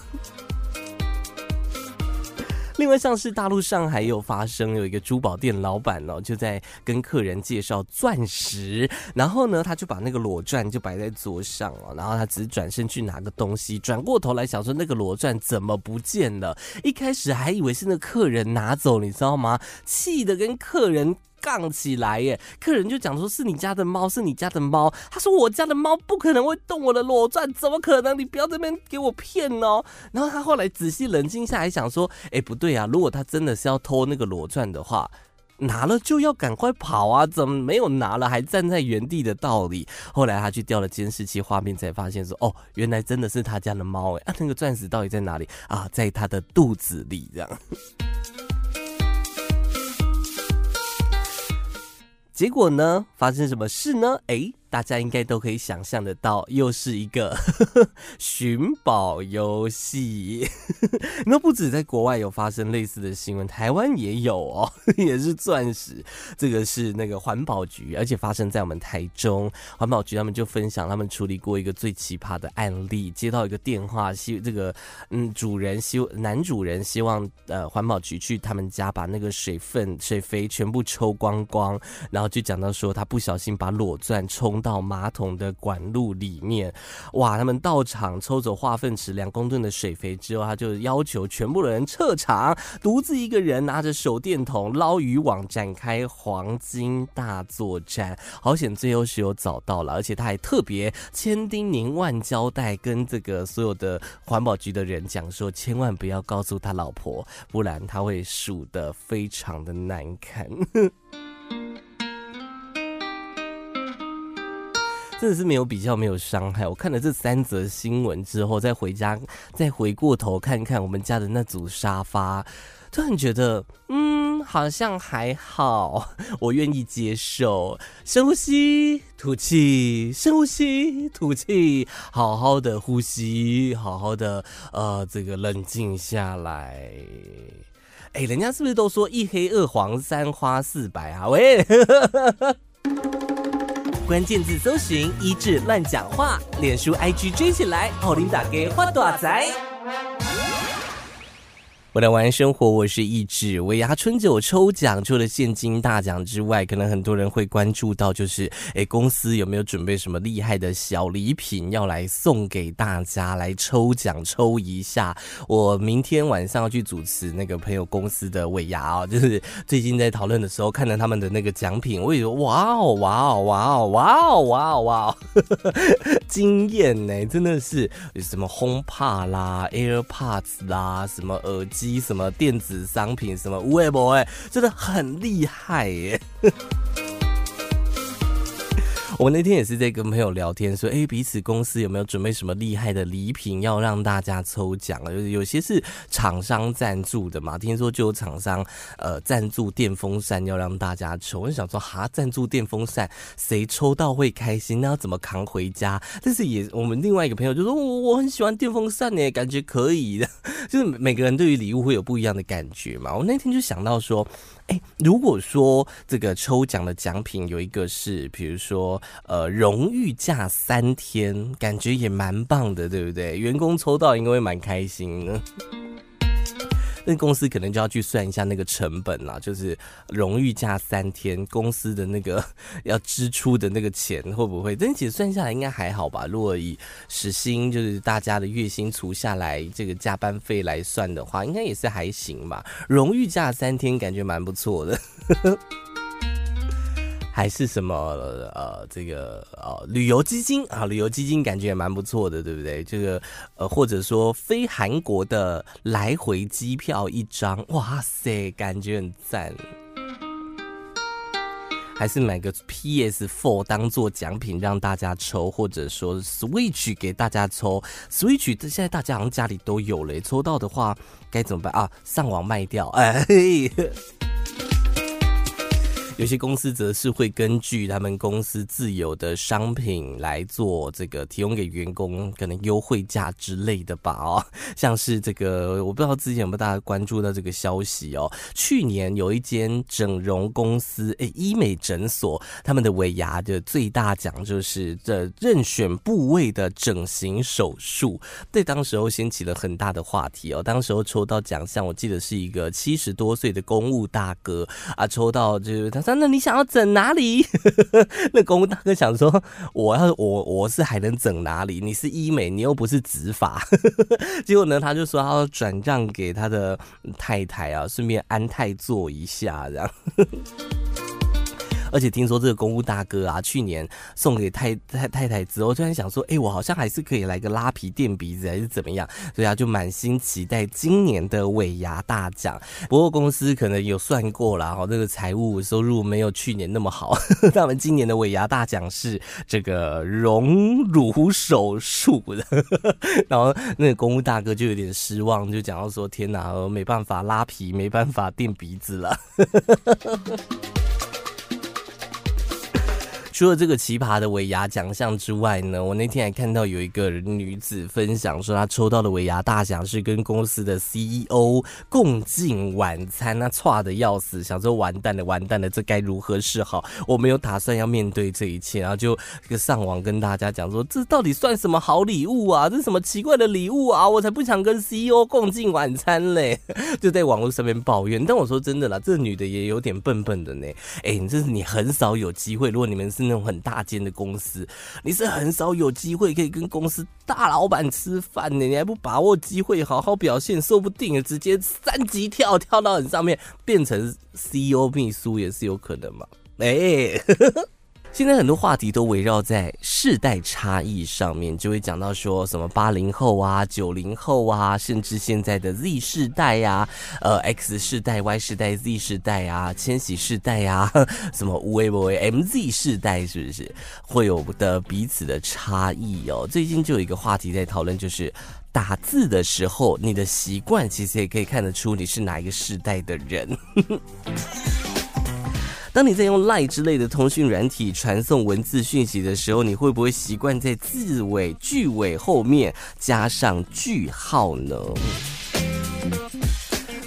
另外，像是大陆上海有发生，有一个珠宝店老板哦，就在跟客人介绍钻石，然后呢，他就把那个裸钻就摆在桌上了，然后他只是转身去拿个东西，转过头来想说那个裸钻怎么不见了？一开始还以为是那客人拿走，你知道吗？气得跟客人。杠起来耶！客人就讲说：“是你家的猫，是你家的猫。”他说：“我家的猫不可能会动我的裸钻，怎么可能？你不要这边给我骗哦！”然后他后来仔细冷静下来，想说：“哎，不对啊！如果他真的是要偷那个裸钻的话，拿了就要赶快跑啊！怎么没有拿了还站在原地的道理？”后来他去调了监视器画面，才发现说：“哦，原来真的是他家的猫哎！啊，那个钻石到底在哪里啊？在他的肚子里这样。”结果呢？发生什么事呢？诶。大家应该都可以想象得到，又是一个 寻宝游戏。那不止在国外有发生类似的新闻，台湾也有哦，也是钻石。这个是那个环保局，而且发生在我们台中环保局，他们就分享他们处理过一个最奇葩的案例。接到一个电话，希这个嗯主人希男主人希望呃环保局去他们家把那个水分水肥全部抽光光，然后就讲到说他不小心把裸钻冲到马桶的管路里面，哇！他们到场抽走化粪池两公吨的水肥之后，他就要求全部的人撤场，独自一个人拿着手电筒捞渔网，展开黄金大作战。好险，最后是有找到了，而且他还特别千叮咛万交代，跟这个所有的环保局的人讲说，千万不要告诉他老婆，不然他会数得非常的难看。真的是没有比较，没有伤害。我看了这三则新闻之后，再回家，再回过头看看我们家的那组沙发，突然觉得，嗯，好像还好，我愿意接受。深呼吸，吐气，深呼吸，吐气，好好的呼吸，好好的，呃，这个冷静下来。哎，人家是不是都说一黑二黄三花四白啊？喂。关键字搜寻一治乱讲话，脸书 IG 追起来，奥林打给花大仔。我来玩生活，我是一志。尾牙春酒抽奖，除了现金大奖之外，可能很多人会关注到，就是诶，公司有没有准备什么厉害的小礼品要来送给大家，来抽奖抽一下。我明天晚上要去主持那个朋友公司的尾牙哦，就是最近在讨论的时候，看到他们的那个奖品，我也觉哇哦哇哦哇哦哇哦哇哦哇哦，惊艳呢，真的是什么 HomePod 啦，AirPods 啦，什么耳机。机什么电子商品，什么微博，哎，真的很厉害耶！我那天也是在跟朋友聊天，说，哎，彼此公司有没有准备什么厉害的礼品要让大家抽奖啊？就是有些是厂商赞助的嘛，听说就有厂商呃赞助电风扇要让大家抽。我就想说，哈，赞助电风扇，谁抽到会开心？那要怎么扛回家？但是也，我们另外一个朋友就说，我我很喜欢电风扇呢，感觉可以的。就是每个人对于礼物会有不一样的感觉嘛。我那天就想到说。哎，如果说这个抽奖的奖品有一个是，比如说呃，荣誉假三天，感觉也蛮棒的，对不对？员工抽到应该会蛮开心的。那公司可能就要去算一下那个成本啦，就是荣誉假三天，公司的那个要支出的那个钱会不会？但其实算下来应该还好吧。如果以实薪就是大家的月薪除下来，这个加班费来算的话，应该也是还行吧。荣誉假三天感觉蛮不错的。还是什么呃，这个呃旅游基金啊，旅游基金感觉也蛮不错的，对不对？这个呃，或者说飞韩国的来回机票一张，哇塞，感觉很赞。还是买个 PS Four 当做奖品让大家抽，或者说 Switch 给大家抽。Switch 这现在大家好像家里都有了，抽到的话该怎么办啊？上网卖掉，哎。有些公司则是会根据他们公司自有的商品来做这个提供给员工，可能优惠价之类的吧哦，像是这个，我不知道之前有没有大家关注到这个消息哦。去年有一间整容公司，诶，医美诊所，他们的尾牙的最大奖就是这任选部位的整形手术，对，当时候掀起了很大的话题哦。当时候抽到奖项，我记得是一个七十多岁的公务大哥啊，抽到就是他。那你想要整哪里？那公务大哥想说，我要我我是还能整哪里？你是医美，你又不是执法。结果呢，他就说他要转让给他的太太啊，顺便安泰做一下，这样。而且听说这个公务大哥啊，去年送给太太太太之后，突然想说，哎、我好像还是可以来个拉皮垫鼻子，还是怎么样？所以他就满心期待今年的尾牙大奖。不过公司可能有算过了，哈，这个财务收入没有去年那么好。他们今年的尾牙大奖是这个隆乳手术的，然后那个公务大哥就有点失望，就讲到说：天哪，我没办法拉皮，没办法垫鼻子了。除了这个奇葩的尾牙奖项之外呢，我那天还看到有一个女子分享说，她抽到的尾牙大奖是跟公司的 CEO 共进晚餐，那差的要死，想说完蛋了，完蛋了，这该如何是好？我没有打算要面对这一切，然后就上网跟大家讲说，这到底算什么好礼物啊？这是什么奇怪的礼物啊？我才不想跟 CEO 共进晚餐嘞！就在网络上面抱怨。但我说真的啦，这女的也有点笨笨的呢。哎，你这是你很少有机会，如果你们是。那种很大间的公司，你是很少有机会可以跟公司大老板吃饭的，你还不把握机会好好表现，说不定直接三级跳跳到你上面，变成 CEO 秘书也是有可能嘛？哎、欸。现在很多话题都围绕在世代差异上面，就会讲到说什么八零后啊、九零后啊，甚至现在的 Z 世代呀、啊、呃 X 世代、Y 世代、Z 世代啊、千禧世代啊，什么无为不为 MZ 世代，是不是会有的彼此的差异哦？最近就有一个话题在讨论，就是打字的时候，你的习惯其实也可以看得出你是哪一个世代的人。当你在用 LINE 之类的通讯软体传送文字讯息的时候，你会不会习惯在字尾、句尾后面加上句号呢？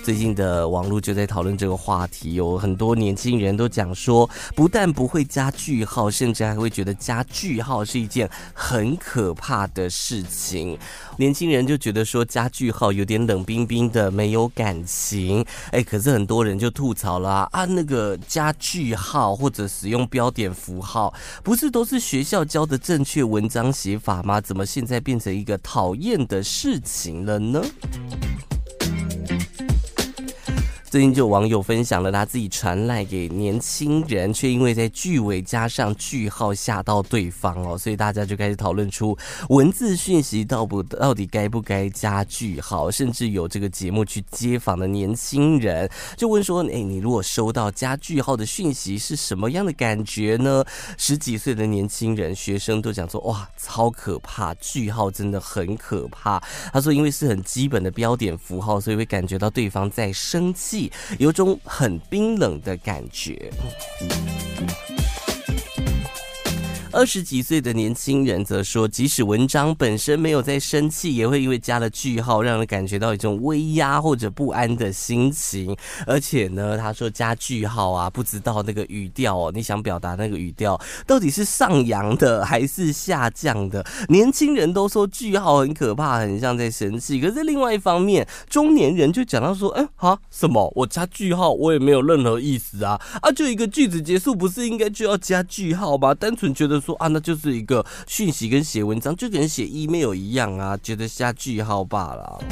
最近的网络就在讨论这个话题，有很多年轻人都讲说，不但不会加句号，甚至还会觉得加句号是一件很可怕的事情。年轻人就觉得说加句号有点冷冰冰的，没有感情。哎，可是很多人就吐槽了，啊，那个加句号或者使用标点符号，不是都是学校教的正确文章写法吗？怎么现在变成一个讨厌的事情了呢？最近就有网友分享了他自己传赖给年轻人，却因为在句尾加上句号吓到对方哦，所以大家就开始讨论出文字讯息到不到底该不该加句号，甚至有这个节目去接访的年轻人就问说：“哎，你如果收到加句号的讯息是什么样的感觉呢？”十几岁的年轻人学生都讲说：“哇，超可怕，句号真的很可怕。”他说：“因为是很基本的标点符号，所以会感觉到对方在生气。”有种很冰冷的感觉。二十几岁的年轻人则说，即使文章本身没有在生气，也会因为加了句号，让人感觉到一种威压或者不安的心情。而且呢，他说加句号啊，不知道那个语调哦，你想表达那个语调到底是上扬的还是下降的？年轻人都说句号很可怕，很像在生气。可是另外一方面，中年人就讲到说，哎，哈，什么？我加句号，我也没有任何意思啊，啊，就一个句子结束，不是应该就要加句号吗？单纯觉得说啊，那就是一个讯息跟写文章就跟写 email 一样啊，觉得下句号罢了。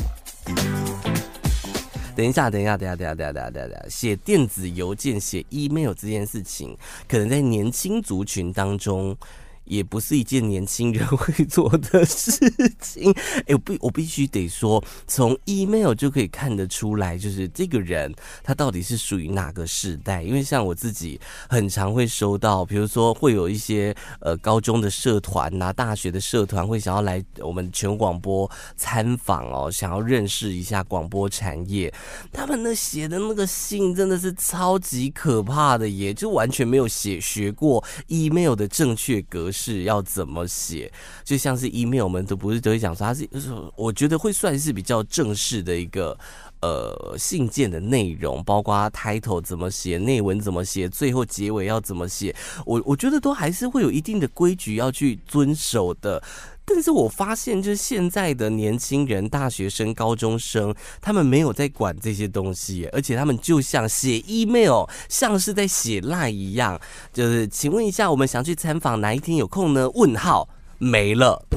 等一下，等一下，等下，等下，等下，等一下，等下，写电子邮件、写 email 这件事情，可能在年轻族群当中。也不是一件年轻人会做的事情。哎，我必我必须得说，从 email 就可以看得出来，就是这个人他到底是属于哪个世代。因为像我自己，很常会收到，比如说会有一些呃高中的社团呐、大学的社团会想要来我们全广播参访哦，想要认识一下广播产业。他们那写的那个信真的是超级可怕的耶，就完全没有写学过 email 的正确格是要怎么写？就像是 email，我们都不是都会讲说，它是我觉得会算是比较正式的一个呃信件的内容，包括 title 怎么写，内文怎么写，最后结尾要怎么写，我我觉得都还是会有一定的规矩要去遵守的。但是我发现，就是现在的年轻人、大学生、高中生，他们没有在管这些东西，而且他们就像写 email，像是在写烂一样，就是请问一下，我们想去参访哪一天有空呢？问号没了。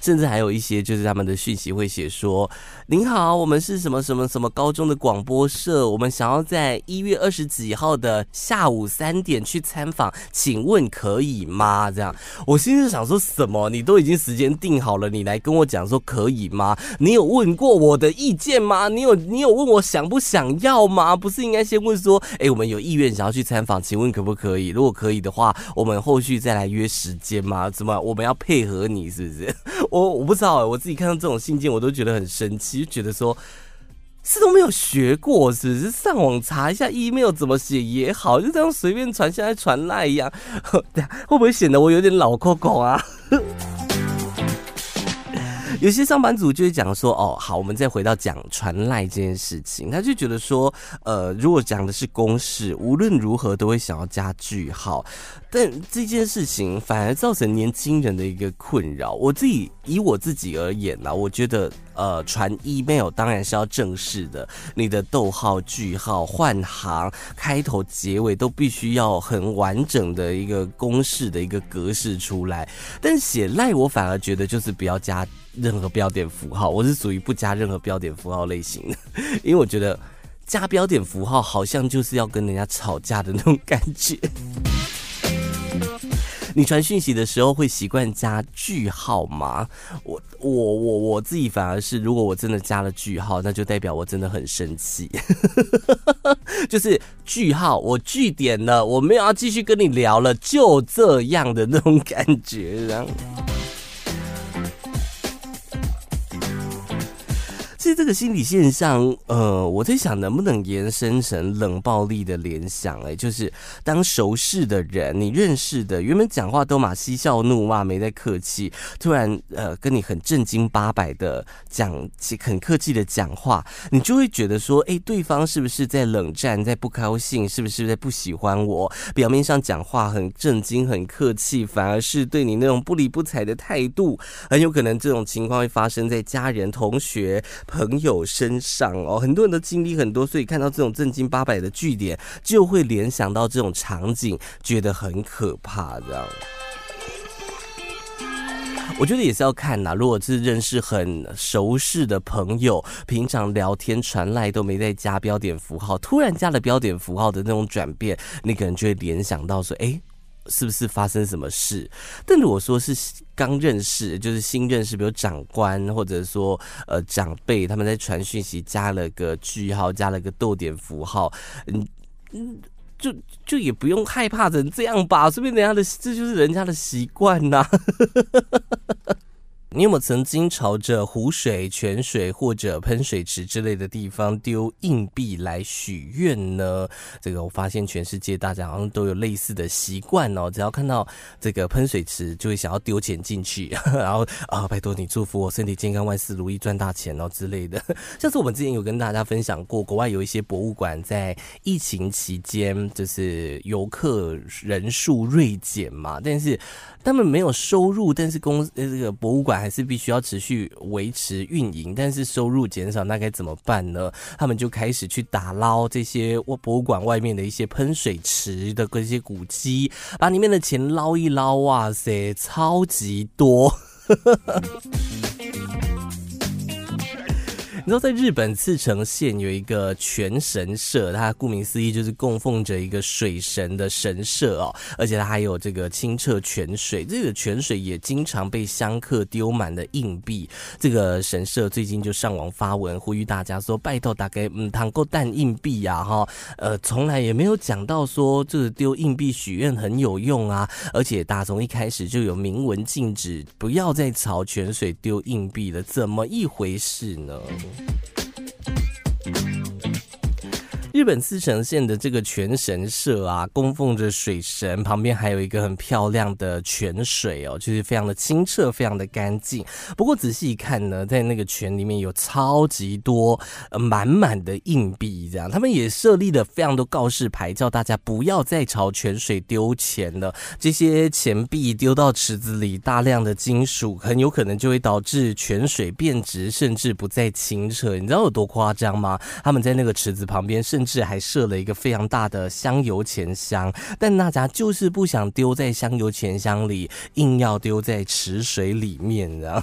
甚至还有一些，就是他们的讯息会写说：“您好，我们是什么什么什么高中的广播社，我们想要在一月二十几号的下午三点去参访，请问可以吗？”这样，我心里想说什么？你都已经时间定好了，你来跟我讲说可以吗？你有问过我的意见吗？你有你有问我想不想要吗？不是应该先问说：“哎，我们有意愿想要去参访，请问可不可以？如果可以的话，我们后续再来约时间吗？怎么我们要配合你？是不是？”我我不知道，我自己看到这种信件，我都觉得很生气，就觉得说，是都没有学过，只是上网查一下 email 怎么写也好，就这样随便传，像在传赖一样，会不会显得我有点老扣扣啊？有些上班族就会讲说，哦，好，我们再回到讲传赖这件事情，他就觉得说，呃，如果讲的是公事，无论如何都会想要加句号，但这件事情反而造成年轻人的一个困扰。我自己以我自己而言呢，我觉得，呃，传 email 当然是要正式的，你的逗号、句号、换行、开头、结尾都必须要很完整的一个公式的一个格式出来。但写赖，我反而觉得就是不要加。任何标点符号，我是属于不加任何标点符号类型的，因为我觉得加标点符号好像就是要跟人家吵架的那种感觉。你传讯息的时候会习惯加句号吗？我我我我自己反而是，如果我真的加了句号，那就代表我真的很生气，就是句号，我句点了，我没有要继续跟你聊了，就这样的那种感觉，然后。其实这个心理现象，呃，我在想能不能延伸成冷暴力的联想？哎，就是当熟识的人，你认识的，原本讲话都嘛嬉笑怒骂，没在客气，突然呃跟你很正经八百的讲，很客气的讲话，你就会觉得说，哎，对方是不是在冷战，在不高兴，是不是在不喜欢我？表面上讲话很正经、很客气，反而是对你那种不理不睬的态度，很有可能这种情况会发生在家人、同学。朋友身上哦，很多人都经历很多，所以看到这种正经八百的句点，就会联想到这种场景，觉得很可怕。这样，我觉得也是要看呐。如果是认识很熟识的朋友，平常聊天传赖都没在加标点符号，突然加了标点符号的那种转变，你可能就会联想到说，哎。是不是发生什么事？但如果说是刚认识，就是新认识，比如长官或者说呃长辈，他们在传讯息加了个句号，加了个逗点符号，嗯嗯，就就也不用害怕成这样吧？说不定人家的这就是人家的习惯呐。你有没有曾经朝着湖水、泉水或者喷水池之类的地方丢硬币来许愿呢？这个我发现全世界大家好像都有类似的习惯哦。只要看到这个喷水池，就会想要丢钱进去，然后啊，拜托你祝福我身体健康、万事如意、赚大钱哦之类的。像是我们之前有跟大家分享过，国外有一些博物馆在疫情期间就是游客人数锐减嘛，但是他们没有收入，但是公呃这个博物馆。还是必须要持续维持运营，但是收入减少，那该怎么办呢？他们就开始去打捞这些博物馆外面的一些喷水池的这些古迹，把里面的钱捞一捞，哇塞，超级多！你知道，在日本茨城县有一个泉神社，它顾名思义就是供奉着一个水神的神社哦，而且它还有这个清澈泉水，这个泉水也经常被香客丢满了硬币。这个神社最近就上网发文呼吁大家说：“拜托大家嗯，倘够弹硬币呀哈，呃，从来也没有讲到说这个丢硬币许愿很有用啊，而且打从一开始就有明文禁止不要再朝泉水丢硬币了，怎么一回事呢？” Thank you. 日本茨城县的这个泉神社啊，供奉着水神，旁边还有一个很漂亮的泉水哦，就是非常的清澈，非常的干净。不过仔细一看呢，在那个泉里面有超级多呃满满的硬币，这样他们也设立了非常多告示牌，叫大家不要再朝泉水丢钱了。这些钱币丢到池子里，大量的金属很有可能就会导致泉水变质，甚至不再清澈。你知道有多夸张吗？他们在那个池子旁边甚甚至还设了一个非常大的香油钱箱，但娜扎就是不想丢在香油钱箱里，硬要丢在池水里面，啊。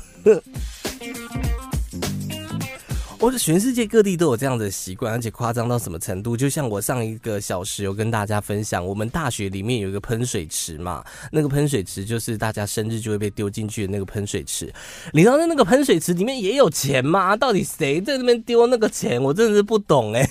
我的全世界各地都有这样的习惯，而且夸张到什么程度？就像我上一个小时有跟大家分享，我们大学里面有一个喷水池嘛，那个喷水池就是大家生日就会被丢进去的那个喷水池。你知道那个喷水池里面也有钱吗？到底谁在那边丢那个钱？我真的是不懂哎、欸，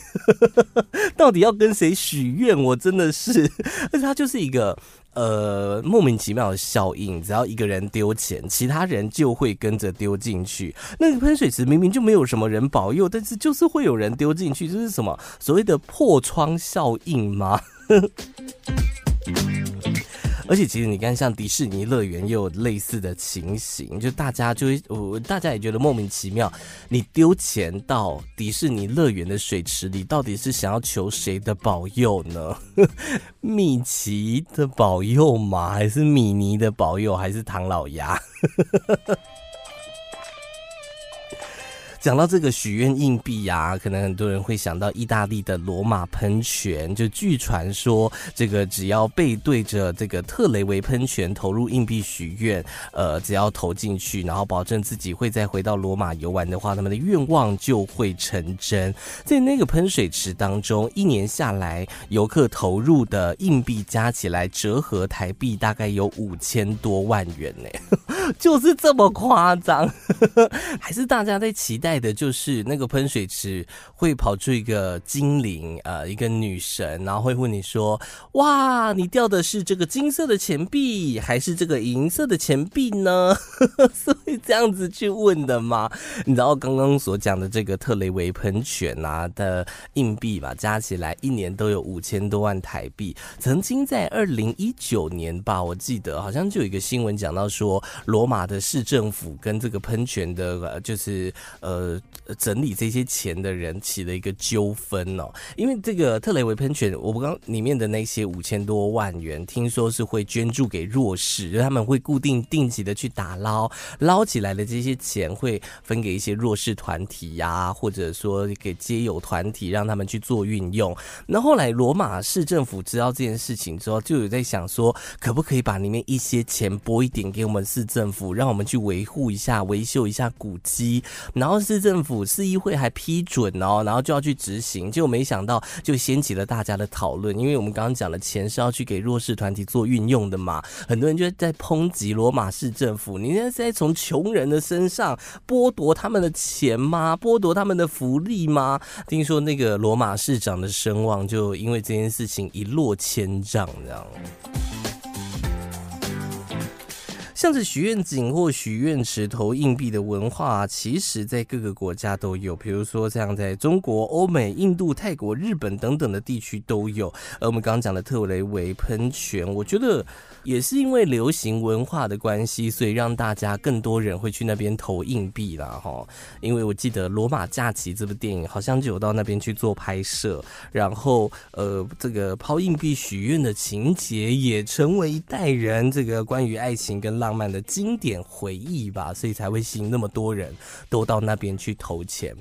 到底要跟谁许愿？我真的是，而且它就是一个。呃，莫名其妙的效应，只要一个人丢钱，其他人就会跟着丢进去。那个喷水池明明就没有什么人保佑，但是就是会有人丢进去，这是什么所谓的破窗效应吗？而且其实你看，像迪士尼乐园也有类似的情形，就大家就会，呃，大家也觉得莫名其妙。你丢钱到迪士尼乐园的水池里，到底是想要求谁的保佑呢？米奇的保佑吗？还是米妮的保佑？还是唐老鸭？讲到这个许愿硬币呀，可能很多人会想到意大利的罗马喷泉。就据传说，这个只要背对着这个特雷维喷泉投入硬币许愿，呃，只要投进去，然后保证自己会再回到罗马游玩的话，他们的愿望就会成真。在那个喷水池当中，一年下来，游客投入的硬币加起来折合台币大概有五千多万元呢，就是这么夸张，还是大家在期待？的就是那个喷水池会跑出一个精灵，呃，一个女神，然后会问你说：“哇，你掉的是这个金色的钱币，还是这个银色的钱币呢？” 所以这样子去问的吗？你知道刚刚所讲的这个特雷维喷泉啊的硬币吧，加起来一年都有五千多万台币。曾经在二零一九年吧，我记得好像就有一个新闻讲到说，罗马的市政府跟这个喷泉的，呃就是呃。呃，整理这些钱的人起了一个纠纷哦，因为这个特雷维喷泉，我们刚里面的那些五千多万元，听说是会捐助给弱势，就他们会固定定期的去打捞，捞起来的这些钱会分给一些弱势团体呀、或者说给街友团体，让他们去做运用。那后来罗马市政府知道这件事情之后，就有在想说，可不可以把里面一些钱拨一点给我们市政府，让我们去维护一下、维修一下古迹，然后。市政府、市议会还批准哦，然后就要去执行，结果没想到就掀起了大家的讨论。因为我们刚刚讲了，钱是要去给弱势团体做运用的嘛，很多人就在抨击罗马市政府，你现在是在从穷人的身上剥夺他们的钱吗？剥夺他们的福利吗？听说那个罗马市长的声望就因为这件事情一落千丈，这样。像是许愿井或许愿池投硬币的文化，其实在各个国家都有，比如说像在中国、欧美、印度、泰国、日本等等的地区都有。而我们刚刚讲的特雷维喷泉，我觉得也是因为流行文化的关系，所以让大家更多人会去那边投硬币啦。哈。因为我记得《罗马假期》这部电影好像就有到那边去做拍摄，然后呃，这个抛硬币许愿的情节也成为一代人这个关于爱情跟浪漫的经典回忆吧，所以才会吸引那么多人都到那边去投钱。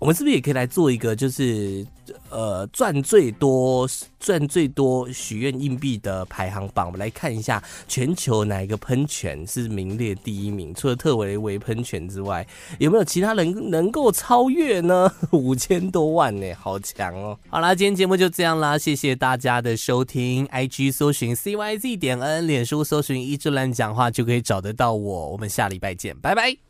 我们是不是也可以来做一个，就是呃赚最多赚最多许愿硬币的排行榜？我们来看一下全球哪一个喷泉是名列第一名？除了特维维喷泉之外，有没有其他人能够超越呢？五千多万呢，好强哦！好啦，今天节目就这样啦，谢谢大家的收听。IG 搜寻 CYZ 点 N，脸书搜寻一志乱讲话就可以找得到我。我们下礼拜见，拜拜。